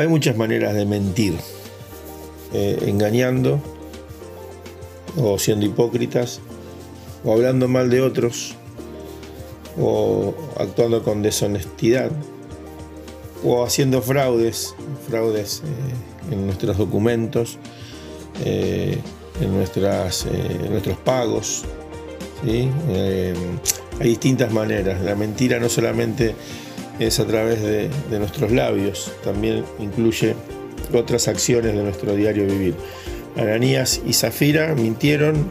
hay muchas maneras de mentir, eh, engañando o siendo hipócritas o hablando mal de otros o actuando con deshonestidad o haciendo fraudes, fraudes eh, en nuestros documentos, eh, en, nuestras, nuestros pagos. hay distintas maneras. La mentira no solamente es a través de, nuestros labios, también incluye otras acciones de nuestro diario vivir. Ananías y Zafira mintieron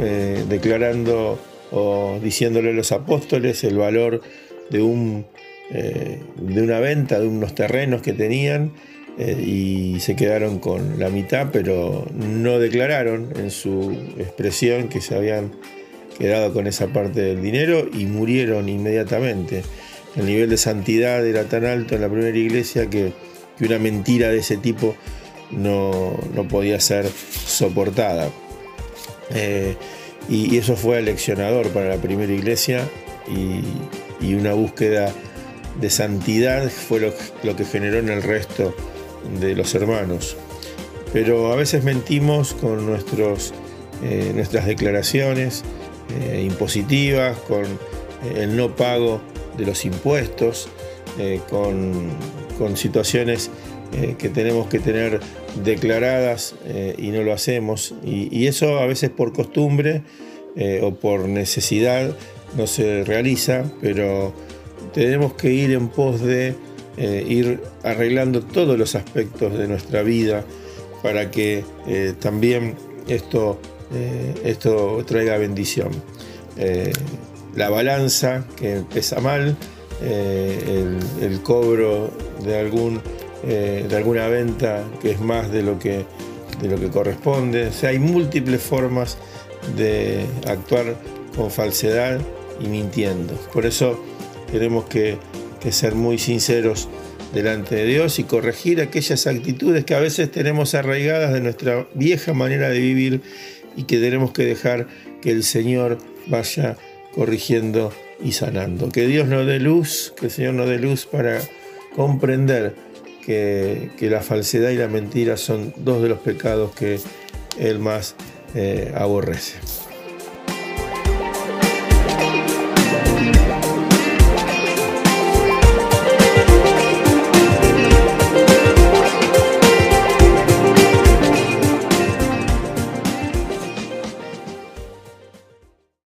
eh, declarando o diciéndole a los apóstoles el valor de, un, eh, de una venta, de unos terrenos que tenían eh, y se quedaron con la mitad, pero no declararon en su expresión que se habían quedado con esa parte del dinero y murieron inmediatamente el nivel de santidad era tan alto en la primera iglesia que, una mentira de ese tipo no, podía ser soportada. Eh, y, eso fue aleccionador para la primera iglesia y, una búsqueda de santidad fue lo, que generó en el resto de los hermanos. Pero a veces mentimos con nuestros, eh, nuestras declaraciones eh, impositivas, con el no pago de los impuestos, eh, con, situaciones eh, que tenemos que tener declaradas eh, y no lo hacemos. Y, eso a veces por costumbre o por necesidad no se realiza, pero tenemos que ir en pos de ir arreglando todos los aspectos de nuestra vida para que también esto, esto traiga bendición la balanza que pesa mal, eh, el, cobro de, algún, eh, de alguna venta que es más de lo que, de lo que corresponde. O hay múltiples formas de actuar con falsedad y mintiendo. Por eso tenemos que, que ser muy sinceros delante de Dios y corregir aquellas actitudes que a veces tenemos arraigadas de nuestra vieja manera de vivir y que tenemos que dejar que el Señor vaya corrigiendo y sanando. Que Dios nos dé luz, que el Señor nos dé luz para comprender que, la falsedad y la mentira son dos de los pecados que Él más eh, aborrece.